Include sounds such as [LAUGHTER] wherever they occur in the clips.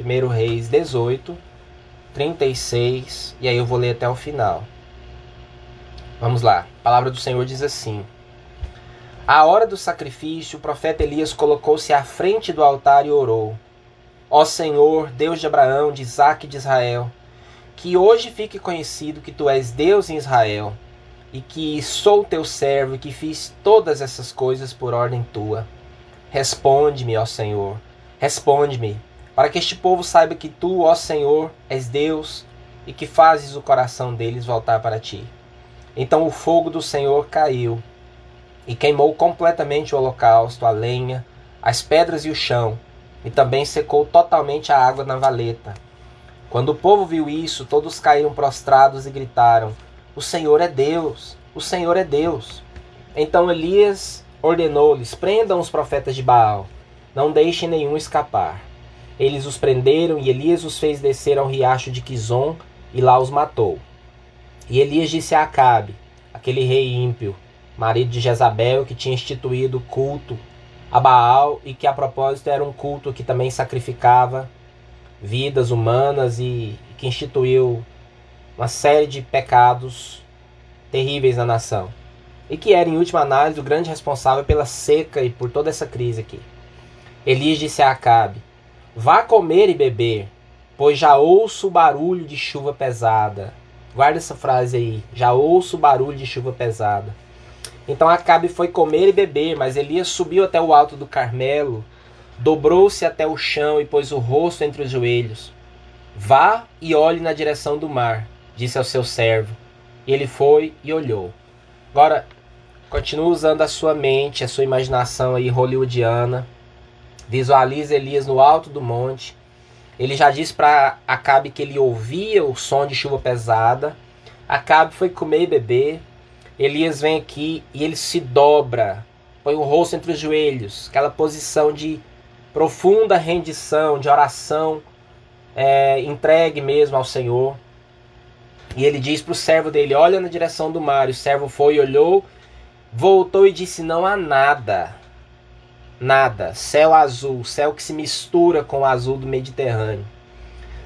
1 Reis 18, 36, e aí eu vou ler até o final. Vamos lá. A palavra do Senhor diz assim: À hora do sacrifício, o profeta Elias colocou-se à frente do altar e orou: Ó Senhor, Deus de Abraão, de Isaque e de Israel, que hoje fique conhecido que tu és Deus em Israel, e que sou teu servo e que fiz todas essas coisas por ordem tua. Responde-me, ó Senhor, responde-me, para que este povo saiba que tu, ó Senhor, és Deus e que fazes o coração deles voltar para ti. Então o fogo do Senhor caiu e queimou completamente o holocausto, a lenha, as pedras e o chão, e também secou totalmente a água na valeta. Quando o povo viu isso, todos caíram prostrados e gritaram: O Senhor é Deus! O Senhor é Deus! Então Elias ordenou-lhes: Prendam os profetas de Baal, não deixem nenhum escapar. Eles os prenderam e Elias os fez descer ao riacho de Quizon e lá os matou. E Elias disse a Acabe, aquele rei ímpio, marido de Jezabel, que tinha instituído culto a Baal e que a propósito era um culto que também sacrificava vidas humanas e que instituiu uma série de pecados terríveis na nação. E que era, em última análise, o grande responsável pela seca e por toda essa crise aqui. Elias disse a Acabe: Vá comer e beber, pois já ouço o barulho de chuva pesada. Guarda essa frase aí. Já ouço o barulho de chuva pesada. Então Acabe foi comer e beber, mas Elias subiu até o alto do Carmelo, dobrou-se até o chão e pôs o rosto entre os joelhos. Vá e olhe na direção do mar, disse ao seu servo. E ele foi e olhou. Agora, continue usando a sua mente, a sua imaginação aí hollywoodiana. Visualize Elias no alto do monte. Ele já disse para Acabe que ele ouvia o som de chuva pesada. Acabe foi comer e beber. Elias vem aqui e ele se dobra, põe o rosto entre os joelhos, aquela posição de profunda rendição, de oração é, entregue mesmo ao Senhor. E ele diz para o servo dele: Olha na direção do mar. O servo foi e olhou, voltou e disse: Não há nada. Nada. Céu azul, céu que se mistura com o azul do Mediterrâneo.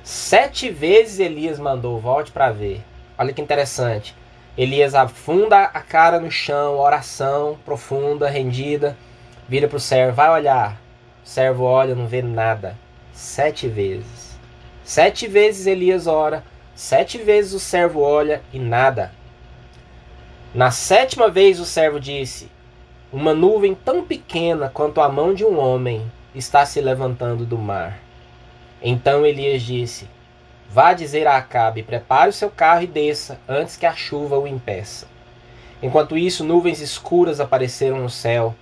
Sete vezes Elias mandou: Volte para ver. Olha que interessante. Elias afunda a cara no chão, oração profunda, rendida, vira para o servo, vai olhar. O servo olha, não vê nada. Sete vezes. Sete vezes Elias ora, sete vezes o servo olha e nada. Na sétima vez o servo disse: Uma nuvem tão pequena quanto a mão de um homem está se levantando do mar. Então Elias disse: Vá dizer a Acabe: prepare o seu carro e desça, antes que a chuva o impeça. Enquanto isso, nuvens escuras apareceram no céu.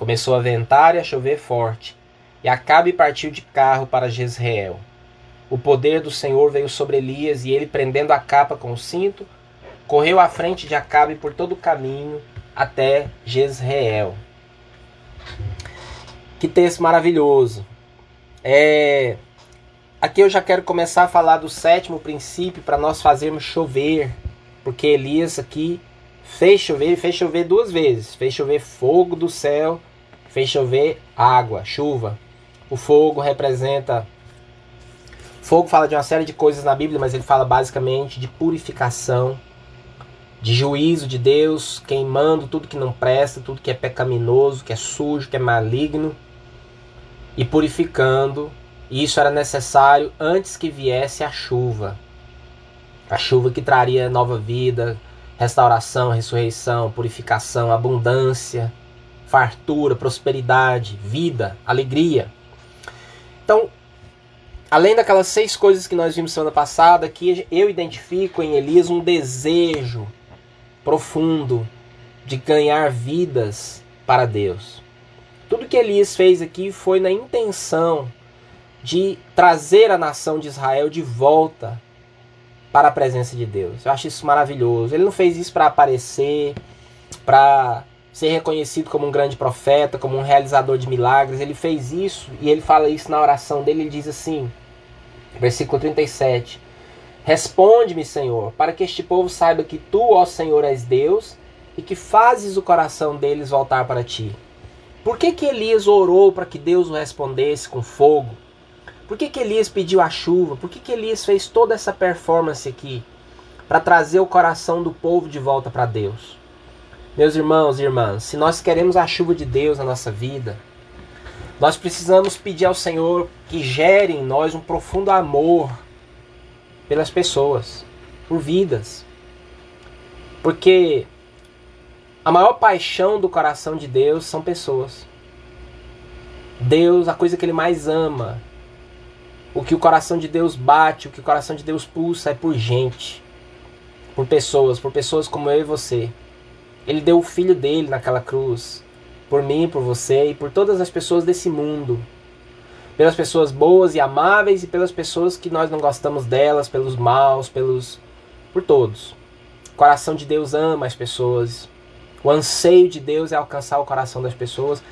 Começou a ventar e a chover forte. E Acabe partiu de carro para Jezreel. O poder do Senhor veio sobre Elias, e ele, prendendo a capa com o cinto, correu à frente de Acabe por todo o caminho até Jezreel. Que texto maravilhoso! É Aqui eu já quero começar a falar do sétimo princípio para nós fazermos chover, porque Elias aqui fez chover, fez chover duas vezes, fez chover fogo do céu, fez chover água, chuva. O fogo representa Fogo fala de uma série de coisas na Bíblia, mas ele fala basicamente de purificação, de juízo de Deus, queimando tudo que não presta, tudo que é pecaminoso, que é sujo, que é maligno, e purificando e isso era necessário antes que viesse a chuva. A chuva que traria nova vida, restauração, ressurreição, purificação, abundância, fartura, prosperidade, vida, alegria. Então, além daquelas seis coisas que nós vimos semana passada, aqui eu identifico em Elias um desejo profundo de ganhar vidas para Deus. Tudo que Elias fez aqui foi na intenção de trazer a nação de Israel de volta para a presença de Deus. Eu acho isso maravilhoso. Ele não fez isso para aparecer, para ser reconhecido como um grande profeta, como um realizador de milagres. Ele fez isso e ele fala isso na oração dele. Ele diz assim, versículo 37. Responde-me, Senhor, para que este povo saiba que tu, ó Senhor, és Deus e que fazes o coração deles voltar para ti. Por que, que Elias orou para que Deus o respondesse com fogo? Por que, que Elias pediu a chuva? Por que, que Elias fez toda essa performance aqui? Para trazer o coração do povo de volta para Deus. Meus irmãos e irmãs, se nós queremos a chuva de Deus na nossa vida, nós precisamos pedir ao Senhor que gere em nós um profundo amor pelas pessoas, por vidas. Porque a maior paixão do coração de Deus são pessoas. Deus, a coisa que ele mais ama, o que o coração de Deus bate, o que o coração de Deus pulsa é por gente, por pessoas, por pessoas como eu e você. Ele deu o filho dele naquela cruz, por mim, por você e por todas as pessoas desse mundo. Pelas pessoas boas e amáveis e pelas pessoas que nós não gostamos delas, pelos maus, pelos por todos. O coração de Deus ama as pessoas. O anseio de Deus é alcançar o coração das pessoas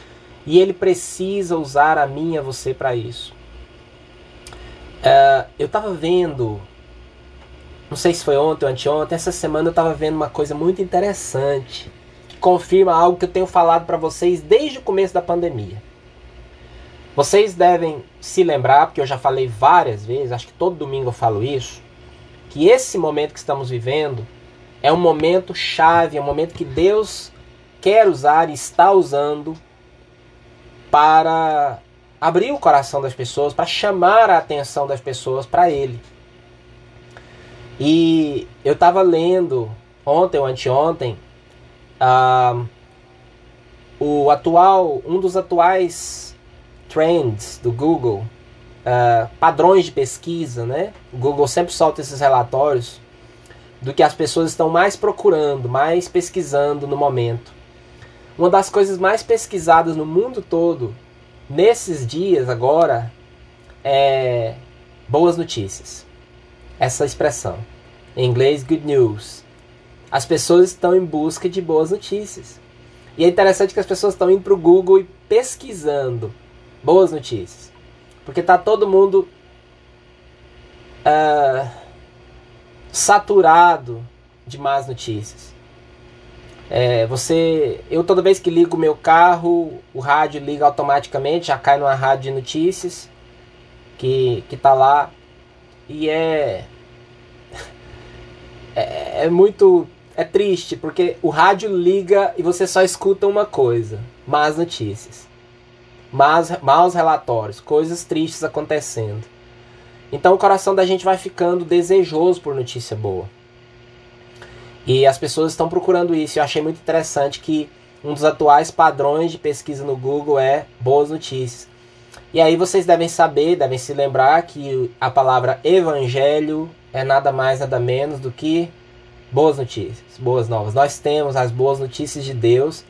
e ele precisa usar a mim e a você para isso. Uh, eu estava vendo, não sei se foi ontem ou anteontem, essa semana eu estava vendo uma coisa muito interessante que confirma algo que eu tenho falado para vocês desde o começo da pandemia. Vocês devem se lembrar, porque eu já falei várias vezes, acho que todo domingo eu falo isso, que esse momento que estamos vivendo é um momento chave, é um momento que Deus quer usar e está usando para abrir o coração das pessoas, para chamar a atenção das pessoas para Ele. E eu estava lendo ontem ou anteontem uh, o atual, um dos atuais trends do Google, uh, padrões de pesquisa, né? O Google sempre solta esses relatórios do que as pessoas estão mais procurando, mais pesquisando no momento. Uma das coisas mais pesquisadas no mundo todo, nesses dias agora, é boas notícias. Essa expressão. Em inglês, good news. As pessoas estão em busca de boas notícias. E é interessante que as pessoas estão indo para o Google e pesquisando boas notícias. Porque está todo mundo uh, saturado de más notícias. É, você, eu toda vez que ligo meu carro, o rádio liga automaticamente, já cai numa rádio de notícias que que tá lá e é [LAUGHS] é, é muito é triste porque o rádio liga e você só escuta uma coisa, más notícias, más, maus relatórios, coisas tristes acontecendo. Então o coração da gente vai ficando desejoso por notícia boa. E as pessoas estão procurando isso. Eu achei muito interessante que um dos atuais padrões de pesquisa no Google é boas notícias. E aí vocês devem saber, devem se lembrar que a palavra evangelho é nada mais nada menos do que boas notícias, boas novas. Nós temos as boas notícias de Deus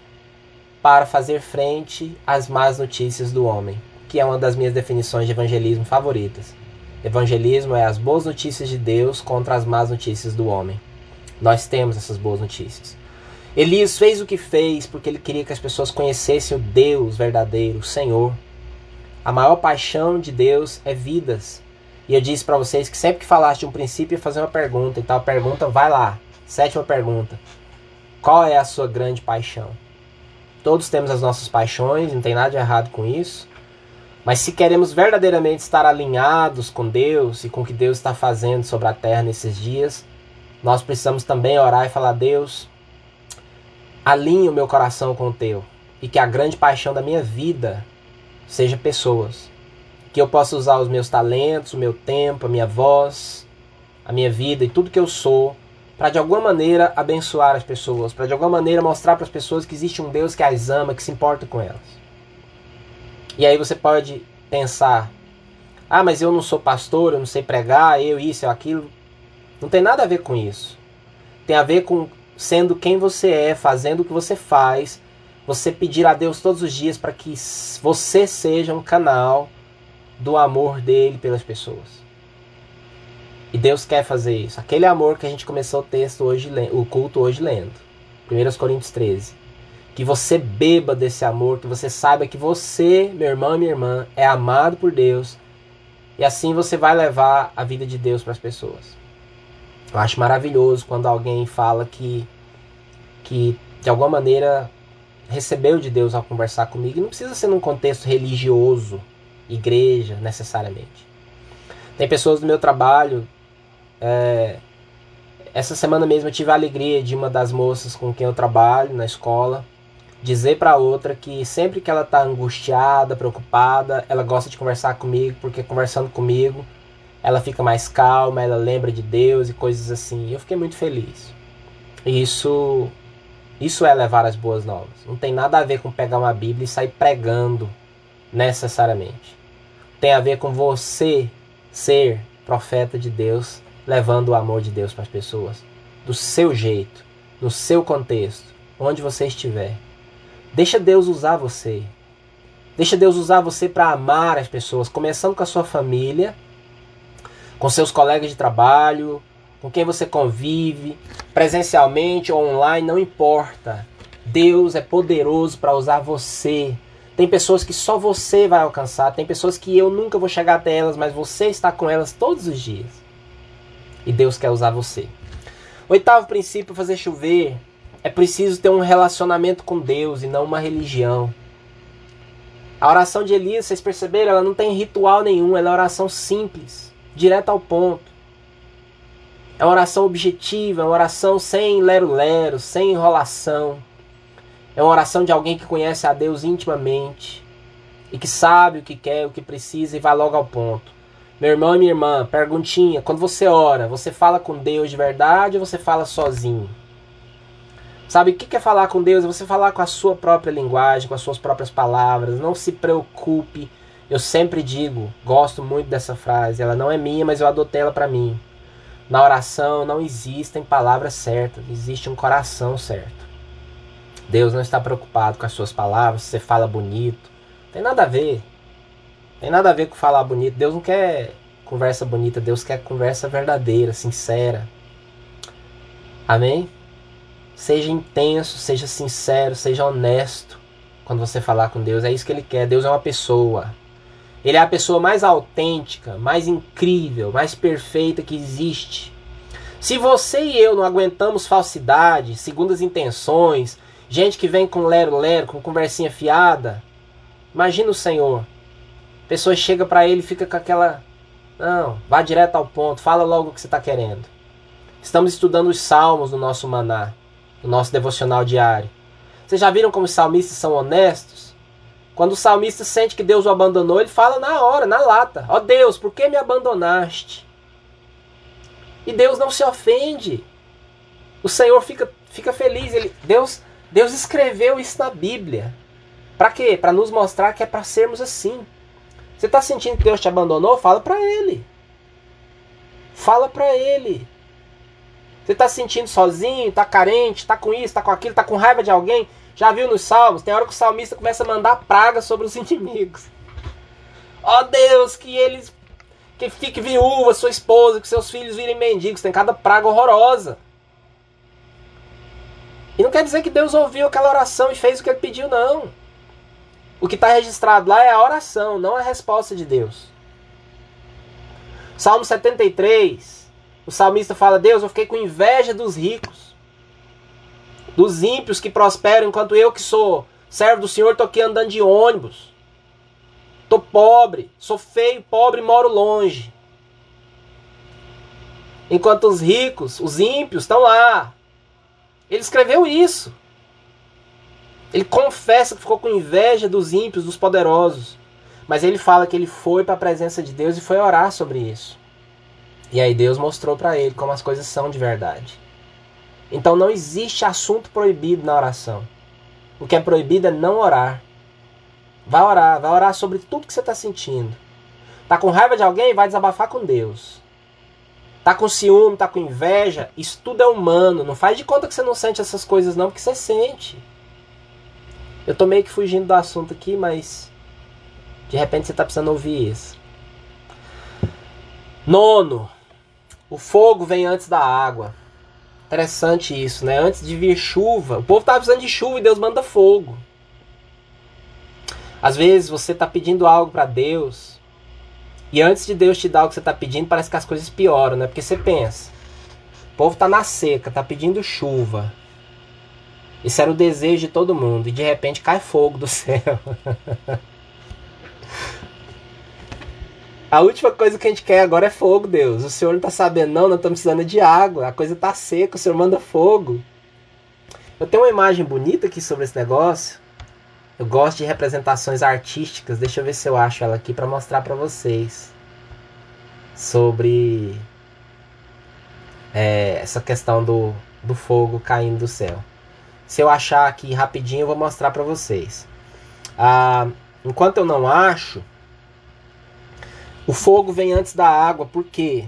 para fazer frente às más notícias do homem, que é uma das minhas definições de evangelismo favoritas. Evangelismo é as boas notícias de Deus contra as más notícias do homem. Nós temos essas boas notícias. Elias fez o que fez porque ele queria que as pessoas conhecessem o Deus verdadeiro, o Senhor. A maior paixão de Deus é vidas. E eu disse para vocês que sempre que falaste de um princípio, ia fazer uma pergunta. Então a pergunta vai lá. Sétima pergunta. Qual é a sua grande paixão? Todos temos as nossas paixões, não tem nada de errado com isso. Mas se queremos verdadeiramente estar alinhados com Deus e com o que Deus está fazendo sobre a terra nesses dias, nós precisamos também orar e falar: Deus, alinhe o meu coração com o teu e que a grande paixão da minha vida seja pessoas. Que eu possa usar os meus talentos, o meu tempo, a minha voz, a minha vida e tudo que eu sou para de alguma maneira abençoar as pessoas, para de alguma maneira mostrar para as pessoas que existe um Deus que as ama, que se importa com elas. E aí você pode pensar: ah, mas eu não sou pastor, eu não sei pregar, eu isso, eu aquilo. Não tem nada a ver com isso. Tem a ver com sendo quem você é, fazendo o que você faz, você pedir a Deus todos os dias para que você seja um canal do amor dele pelas pessoas. E Deus quer fazer isso. Aquele amor que a gente começou o texto hoje, o culto hoje lendo. 1 Coríntios 13. Que você beba desse amor, que você saiba que você, meu irmão e minha irmã, é amado por Deus. E assim você vai levar a vida de Deus para as pessoas. Eu acho maravilhoso quando alguém fala que, que de alguma maneira recebeu de Deus ao conversar comigo. E não precisa ser num contexto religioso, igreja, necessariamente. Tem pessoas do meu trabalho. É, essa semana mesmo eu tive a alegria de uma das moças com quem eu trabalho na escola dizer para outra que sempre que ela tá angustiada, preocupada, ela gosta de conversar comigo, porque conversando comigo ela fica mais calma, ela lembra de Deus e coisas assim. Eu fiquei muito feliz. Isso isso é levar as boas novas. Não tem nada a ver com pegar uma Bíblia e sair pregando necessariamente. Tem a ver com você ser profeta de Deus, levando o amor de Deus para as pessoas, do seu jeito, no seu contexto, onde você estiver. Deixa Deus usar você. Deixa Deus usar você para amar as pessoas, começando com a sua família, com seus colegas de trabalho, com quem você convive, presencialmente ou online, não importa. Deus é poderoso para usar você. Tem pessoas que só você vai alcançar, tem pessoas que eu nunca vou chegar até elas, mas você está com elas todos os dias. E Deus quer usar você. Oitavo princípio: fazer chover é preciso ter um relacionamento com Deus e não uma religião. A oração de Elias, vocês perceberam, ela não tem ritual nenhum, ela é oração simples, direto ao ponto. É uma oração objetiva, é uma oração sem lero-lero, sem enrolação. É uma oração de alguém que conhece a Deus intimamente e que sabe o que quer, o que precisa e vai logo ao ponto. Meu irmão e minha irmã, perguntinha: quando você ora, você fala com Deus de verdade ou você fala sozinho? Sabe o que é falar com Deus? É você falar com a sua própria linguagem, com as suas próprias palavras. Não se preocupe. Eu sempre digo, gosto muito dessa frase. Ela não é minha, mas eu adotei ela para mim. Na oração não existem palavras certas, existe um coração certo. Deus não está preocupado com as suas palavras, se você fala bonito. Tem nada a ver. Tem nada a ver com falar bonito. Deus não quer conversa bonita, Deus quer conversa verdadeira, sincera. Amém? Seja intenso, seja sincero, seja honesto quando você falar com Deus. É isso que Ele quer. Deus é uma pessoa. Ele é a pessoa mais autêntica, mais incrível, mais perfeita que existe. Se você e eu não aguentamos falsidade, segundas intenções, gente que vem com lero-lero, com conversinha fiada, imagina o Senhor. Pessoa chega para ele fica com aquela. Não, vá direto ao ponto, fala logo o que você está querendo. Estamos estudando os salmos no nosso maná no nosso devocional diário. Vocês já viram como os salmistas são honestos? Quando o salmista sente que Deus o abandonou, ele fala na hora, na lata: Ó oh Deus, por que me abandonaste? E Deus não se ofende. O Senhor fica, fica feliz. Ele, Deus, Deus escreveu isso na Bíblia. Para quê? Para nos mostrar que é para sermos assim. Você está sentindo que Deus te abandonou? Fala para Ele. Fala para Ele. Você está se sentindo sozinho, está carente, está com isso, está com aquilo, está com raiva de alguém? Já viu nos salmos? Tem hora que o salmista começa a mandar praga sobre os [LAUGHS] inimigos. Ó oh Deus, que eles que fique viúva, sua esposa, que seus filhos virem mendigos. Tem cada praga horrorosa. E não quer dizer que Deus ouviu aquela oração e fez o que ele pediu, não. O que está registrado lá é a oração, não a resposta de Deus. Salmo 73. O salmista fala: Deus, eu fiquei com inveja dos ricos, dos ímpios que prosperam, enquanto eu, que sou servo do Senhor, estou aqui andando de ônibus. Estou pobre, sou feio, pobre, moro longe. Enquanto os ricos, os ímpios, estão lá. Ele escreveu isso. Ele confessa que ficou com inveja dos ímpios, dos poderosos. Mas ele fala que ele foi para a presença de Deus e foi orar sobre isso. E aí Deus mostrou para ele como as coisas são de verdade. Então não existe assunto proibido na oração. O que é proibido é não orar. Vai orar, vai orar sobre tudo que você está sentindo. Tá com raiva de alguém? Vai desabafar com Deus. Tá com ciúme, tá com inveja? Isso tudo é humano. Não faz de conta que você não sente essas coisas, não, porque você sente. Eu tô meio que fugindo do assunto aqui, mas de repente você tá precisando ouvir isso. Nono, o fogo vem antes da água. Interessante isso, né? Antes de vir chuva. O povo estava precisando de chuva e Deus manda fogo. Às vezes você está pedindo algo para Deus. E antes de Deus te dar o que você está pedindo, parece que as coisas pioram, né? Porque você pensa. O povo está na seca, está pedindo chuva. Isso era o desejo de todo mundo. E de repente cai fogo do [LAUGHS] céu. A última coisa que a gente quer agora é fogo, Deus. O Senhor não está sabendo, não, nós estamos precisando de água. A coisa está seca, o Senhor manda fogo. Eu tenho uma imagem bonita aqui sobre esse negócio. Eu gosto de representações artísticas. Deixa eu ver se eu acho ela aqui para mostrar para vocês sobre é, essa questão do, do fogo caindo do céu. Se eu achar aqui rapidinho, eu vou mostrar para vocês. Ah, enquanto eu não acho, o fogo vem antes da água. Por quê?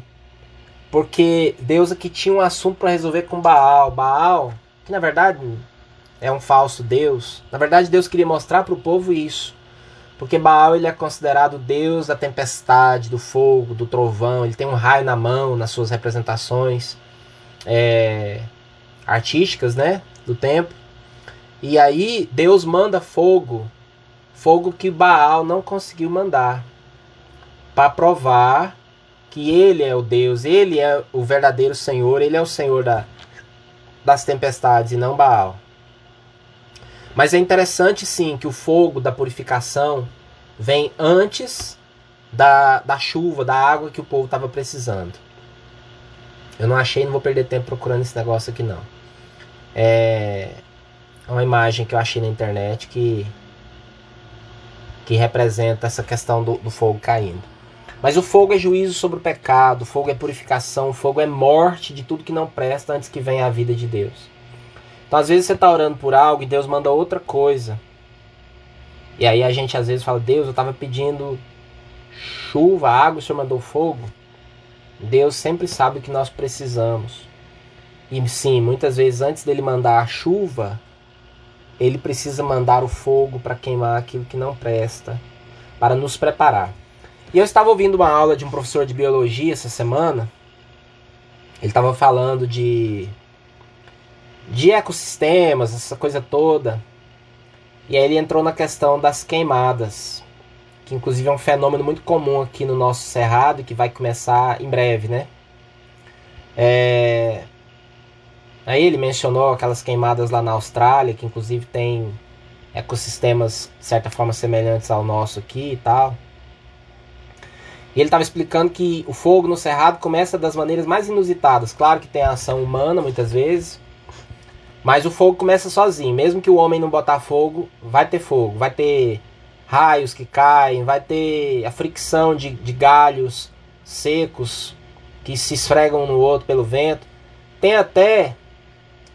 Porque Deus aqui tinha um assunto para resolver com Baal. Baal, que na verdade é um falso Deus. Na verdade, Deus queria mostrar para o povo isso. Porque Baal ele é considerado Deus da tempestade, do fogo, do trovão. Ele tem um raio na mão nas suas representações é, artísticas, né, do tempo. E aí Deus manda fogo, fogo que Baal não conseguiu mandar, para provar que Ele é o Deus, Ele é o verdadeiro Senhor, Ele é o Senhor da, das tempestades e não Baal. Mas é interessante sim que o fogo da purificação vem antes da, da chuva, da água que o povo estava precisando. Eu não achei, não vou perder tempo procurando esse negócio aqui não. É uma imagem que eu achei na internet que que representa essa questão do, do fogo caindo. Mas o fogo é juízo sobre o pecado, o fogo é purificação, o fogo é morte de tudo que não presta antes que venha a vida de Deus. Então, às vezes você está orando por algo e Deus manda outra coisa. E aí a gente às vezes fala: Deus, eu estava pedindo chuva, água, o Senhor mandou fogo. Deus sempre sabe o que nós precisamos. E sim, muitas vezes antes dele mandar a chuva, ele precisa mandar o fogo para queimar aquilo que não presta, para nos preparar. E eu estava ouvindo uma aula de um professor de biologia essa semana. Ele estava falando de de ecossistemas, essa coisa toda. E aí ele entrou na questão das queimadas, que inclusive é um fenômeno muito comum aqui no nosso cerrado que vai começar em breve, né? É... Aí ele mencionou aquelas queimadas lá na Austrália, que inclusive tem ecossistemas de certa forma semelhantes ao nosso aqui e tal. E ele estava explicando que o fogo no cerrado começa das maneiras mais inusitadas. Claro que tem a ação humana muitas vezes, mas o fogo começa sozinho. Mesmo que o homem não botar fogo, vai ter fogo. Vai ter raios que caem, vai ter a fricção de, de galhos secos que se esfregam um no outro pelo vento. Tem até,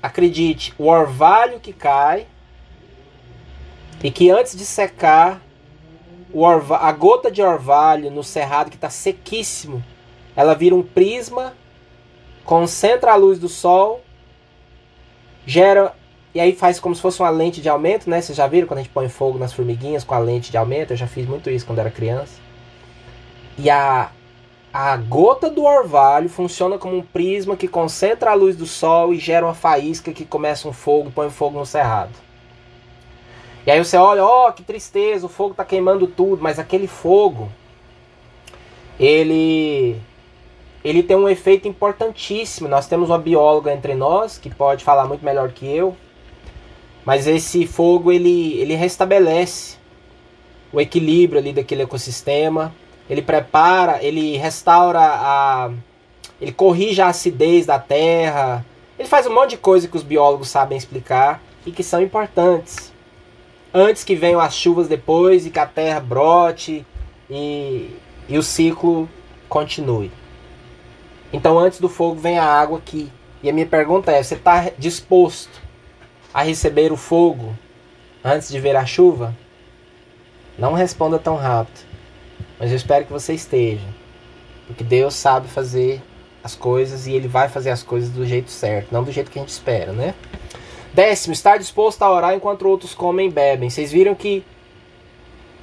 acredite, o orvalho que cai e que antes de secar, a gota de orvalho no cerrado que está sequíssimo, ela vira um prisma, concentra a luz do sol gera e aí faz como se fosse uma lente de aumento, né? Vocês já viram quando a gente põe fogo nas formiguinhas com a lente de aumento? Eu já fiz muito isso quando era criança. E a, a gota do orvalho funciona como um prisma que concentra a luz do sol e gera uma faísca que começa um fogo, põe fogo no cerrado. E aí você olha, ó, oh, que tristeza, o fogo está queimando tudo, mas aquele fogo, ele ele tem um efeito importantíssimo. Nós temos uma bióloga entre nós que pode falar muito melhor que eu, mas esse fogo ele, ele restabelece o equilíbrio ali daquele ecossistema. Ele prepara, ele restaura a, ele corrige a acidez da terra. Ele faz um monte de coisa que os biólogos sabem explicar e que são importantes. Antes que venham as chuvas depois e que a terra brote e, e o ciclo continue. Então antes do fogo vem a água aqui. E a minha pergunta é: você está disposto a receber o fogo antes de ver a chuva? Não responda tão rápido. Mas eu espero que você esteja. Porque Deus sabe fazer as coisas e Ele vai fazer as coisas do jeito certo, não do jeito que a gente espera, né? Décimo, estar disposto a orar enquanto outros comem e bebem. Vocês viram que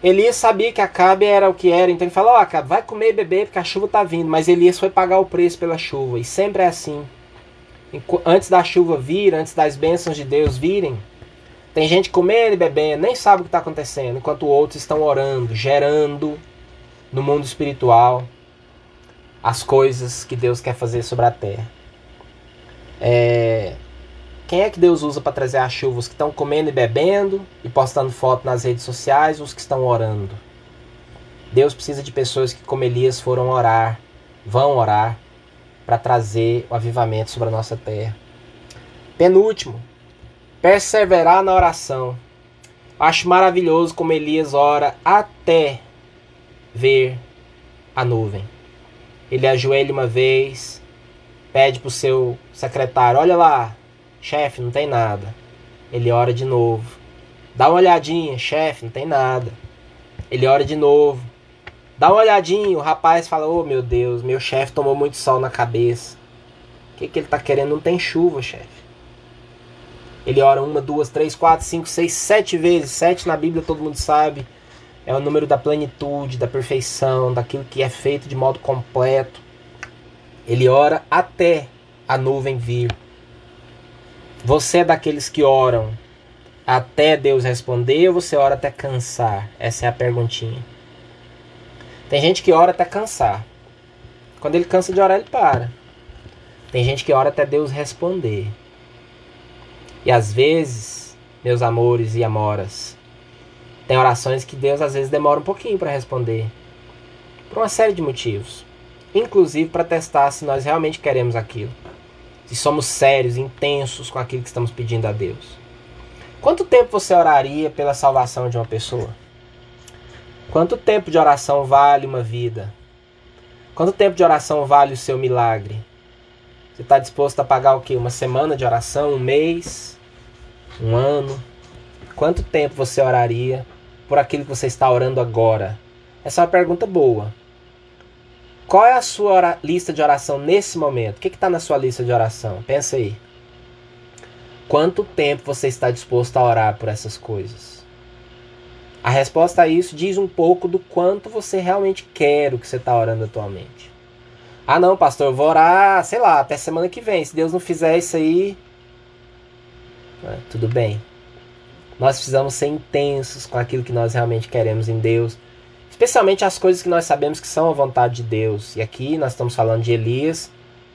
Elias sabia que Acabe era o que era, então ele falou: Ó, oh, Acabe, vai comer e beber porque a chuva está vindo. Mas Elias foi pagar o preço pela chuva, e sempre é assim. Antes da chuva vir, antes das bênçãos de Deus virem, tem gente comendo e bebendo, nem sabe o que está acontecendo, enquanto outros estão orando, gerando no mundo espiritual as coisas que Deus quer fazer sobre a terra. É, quem é que Deus usa para trazer a chuva? Os que estão comendo e bebendo e postando foto nas redes sociais, os que estão orando? Deus precisa de pessoas que, como Elias, foram orar, vão orar, para trazer o avivamento sobre a nossa terra. Penúltimo, perseverar na oração. Acho maravilhoso como Elias ora até ver a nuvem. Ele ajoelha uma vez, pede para o seu secretário: Olha lá, chefe, não tem nada. Ele ora de novo. Dá uma olhadinha, chefe, não tem nada. Ele ora de novo. Dá uma olhadinha, o rapaz fala: Oh meu Deus, meu chefe tomou muito sol na cabeça. O que, que ele está querendo? Não tem chuva, chefe. Ele ora uma, duas, três, quatro, cinco, seis, sete vezes. Sete na Bíblia todo mundo sabe. É o número da plenitude, da perfeição, daquilo que é feito de modo completo. Ele ora até a nuvem vir. Você é daqueles que oram até Deus responder ou você ora até cansar? Essa é a perguntinha. Tem gente que ora até cansar. Quando ele cansa de orar, ele para. Tem gente que ora até Deus responder. E às vezes, meus amores e amoras, tem orações que Deus às vezes demora um pouquinho para responder. Por uma série de motivos. Inclusive para testar se nós realmente queremos aquilo. Se somos sérios, intensos com aquilo que estamos pedindo a Deus. Quanto tempo você oraria pela salvação de uma pessoa? Quanto tempo de oração vale uma vida? Quanto tempo de oração vale o seu milagre? Você está disposto a pagar o quê? Uma semana de oração? Um mês? um ano? Quanto tempo você oraria por aquilo que você está orando agora? Essa é uma pergunta boa. Qual é a sua lista de oração nesse momento? O que está na sua lista de oração? Pensa aí. Quanto tempo você está disposto a orar por essas coisas? A resposta a isso diz um pouco do quanto você realmente quer o que você está orando atualmente. Ah, não, pastor, eu vou orar, sei lá, até semana que vem. Se Deus não fizer isso aí, né? Tudo bem. Nós precisamos ser intensos com aquilo que nós realmente queremos em Deus, especialmente as coisas que nós sabemos que são a vontade de Deus. E aqui nós estamos falando de Elias,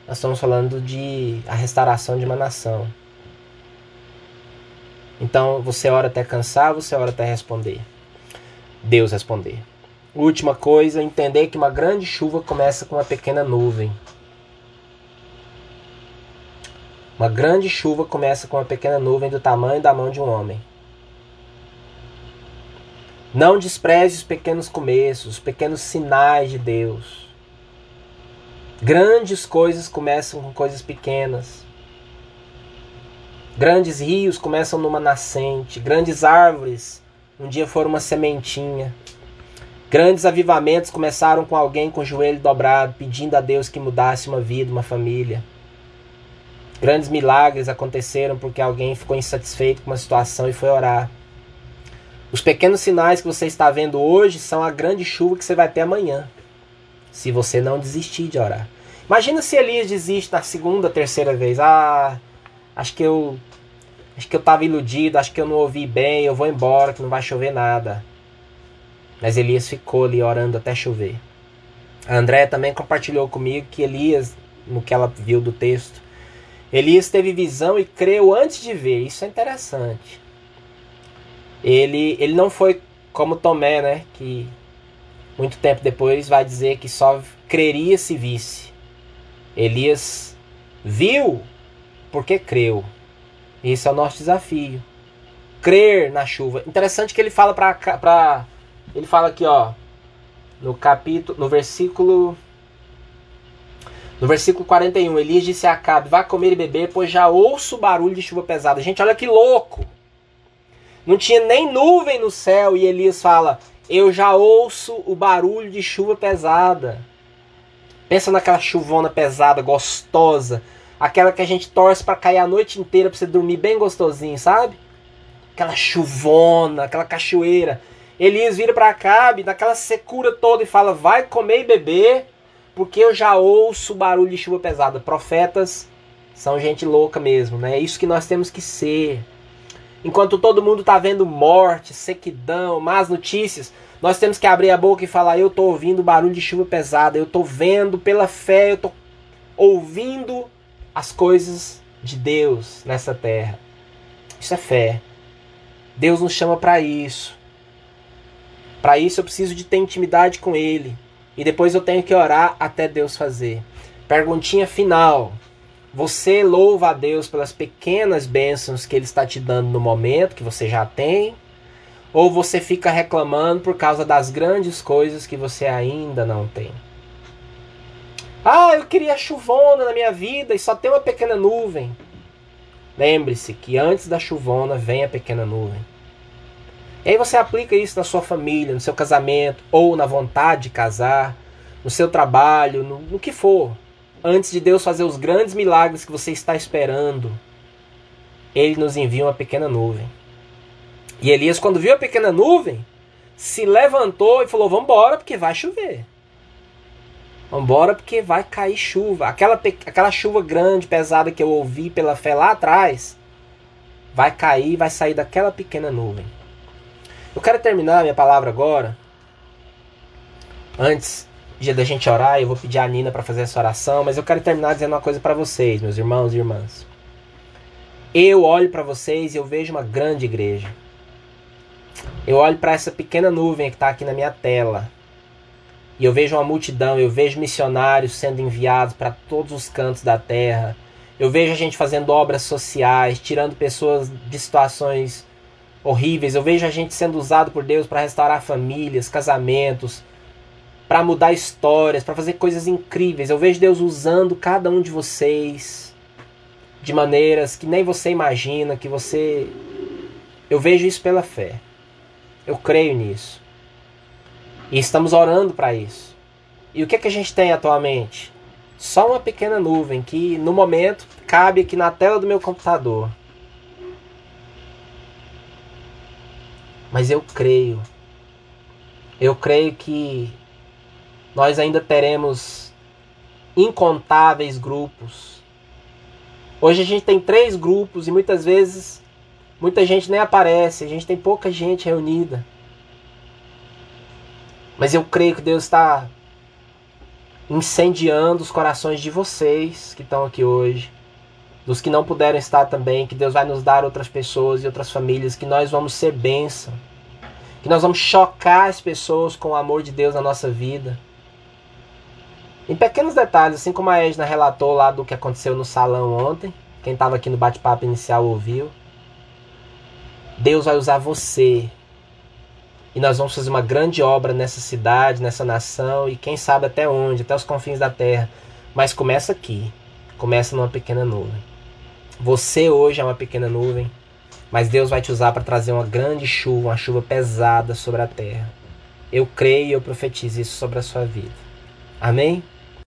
nós estamos falando de a restauração de uma nação. Então, você ora até cansar, você ora até responder. Deus responder. Última coisa, entender que uma grande chuva começa com uma pequena nuvem. Uma grande chuva começa com uma pequena nuvem do tamanho da mão de um homem. Não despreze os pequenos começos, os pequenos sinais de Deus. Grandes coisas começam com coisas pequenas. Grandes rios começam numa nascente. Grandes árvores um dia foram uma sementinha. Grandes avivamentos começaram com alguém com o joelho dobrado, pedindo a Deus que mudasse uma vida, uma família. Grandes milagres aconteceram porque alguém ficou insatisfeito com uma situação e foi orar. Os pequenos sinais que você está vendo hoje são a grande chuva que você vai ter amanhã, se você não desistir de orar. Imagina se Elias desiste na segunda, terceira vez. Ah, acho que eu acho que eu estava iludido, acho que eu não ouvi bem, eu vou embora, que não vai chover nada. Mas Elias ficou ali orando até chover. A André também compartilhou comigo que Elias, no que ela viu do texto, Elias teve visão e creu antes de ver. Isso é interessante. Ele, ele não foi como Tomé, né? Que muito tempo depois vai dizer que só creria se visse. Elias viu porque creu. Esse é o nosso desafio. Crer na chuva. Interessante que ele fala para ele fala aqui, ó, no capítulo, no versículo no versículo 41, Elias disse a Acabe: Vá comer e beber, pois já ouço o barulho de chuva pesada. Gente, olha que louco! Não tinha nem nuvem no céu e Elias fala: Eu já ouço o barulho de chuva pesada. Pensa naquela chuvona pesada, gostosa, aquela que a gente torce para cair a noite inteira para você dormir bem gostosinho, sabe? Aquela chuvona, aquela cachoeira. Elias vira para Acabe, naquela secura toda e fala: Vai comer e beber porque eu já ouço barulho de chuva pesada. Profetas são gente louca mesmo, né? É isso que nós temos que ser. Enquanto todo mundo está vendo morte, sequidão, más notícias, nós temos que abrir a boca e falar: Eu estou ouvindo barulho de chuva pesada, eu estou vendo pela fé, eu estou ouvindo as coisas de Deus nessa terra. Isso é fé. Deus nos chama para isso. Para isso eu preciso de ter intimidade com Ele. E depois eu tenho que orar até Deus fazer. Perguntinha final. Você louva a Deus pelas pequenas bênçãos que Ele está te dando no momento, que você já tem? Ou você fica reclamando por causa das grandes coisas que você ainda não tem? Ah, eu queria chuvona na minha vida e só tem uma pequena nuvem. Lembre-se que antes da chuvona vem a pequena nuvem. E aí você aplica isso na sua família, no seu casamento, ou na vontade de casar, no seu trabalho, no, no que for. Antes de Deus fazer os grandes milagres que você está esperando, Ele nos envia uma pequena nuvem. E Elias, quando viu a pequena nuvem, se levantou e falou: Vamos embora, porque vai chover. Vamos embora, porque vai cair chuva. Aquela, aquela chuva grande, pesada que eu ouvi pela fé lá atrás, vai cair, vai sair daquela pequena nuvem. Eu quero terminar minha palavra agora. Antes dia da gente orar, eu vou pedir a Nina para fazer essa oração, mas eu quero terminar dizendo uma coisa para vocês, meus irmãos e irmãs. Eu olho para vocês e eu vejo uma grande igreja. Eu olho para essa pequena nuvem que está aqui na minha tela. E eu vejo uma multidão, eu vejo missionários sendo enviados para todos os cantos da terra. Eu vejo a gente fazendo obras sociais, tirando pessoas de situações horríveis. Eu vejo a gente sendo usado por Deus para restaurar famílias, casamentos, para mudar histórias, para fazer coisas incríveis. Eu vejo Deus usando cada um de vocês de maneiras que nem você imagina, que você Eu vejo isso pela fé. Eu creio nisso. E estamos orando para isso. E o que é que a gente tem atualmente? Só uma pequena nuvem que no momento cabe aqui na tela do meu computador. Mas eu creio. Eu creio que nós ainda teremos incontáveis grupos. Hoje a gente tem três grupos e muitas vezes muita gente nem aparece, a gente tem pouca gente reunida. Mas eu creio que Deus está incendiando os corações de vocês que estão aqui hoje, dos que não puderam estar também, que Deus vai nos dar outras pessoas e outras famílias, que nós vamos ser bênção, que nós vamos chocar as pessoas com o amor de Deus na nossa vida em pequenos detalhes, assim como a Edna relatou lá do que aconteceu no salão ontem, quem estava aqui no bate-papo inicial ouviu. Deus vai usar você. E nós vamos fazer uma grande obra nessa cidade, nessa nação, e quem sabe até onde, até os confins da terra. Mas começa aqui. Começa numa pequena nuvem. Você hoje é uma pequena nuvem, mas Deus vai te usar para trazer uma grande chuva, uma chuva pesada sobre a terra. Eu creio e eu profetizo isso sobre a sua vida. Amém?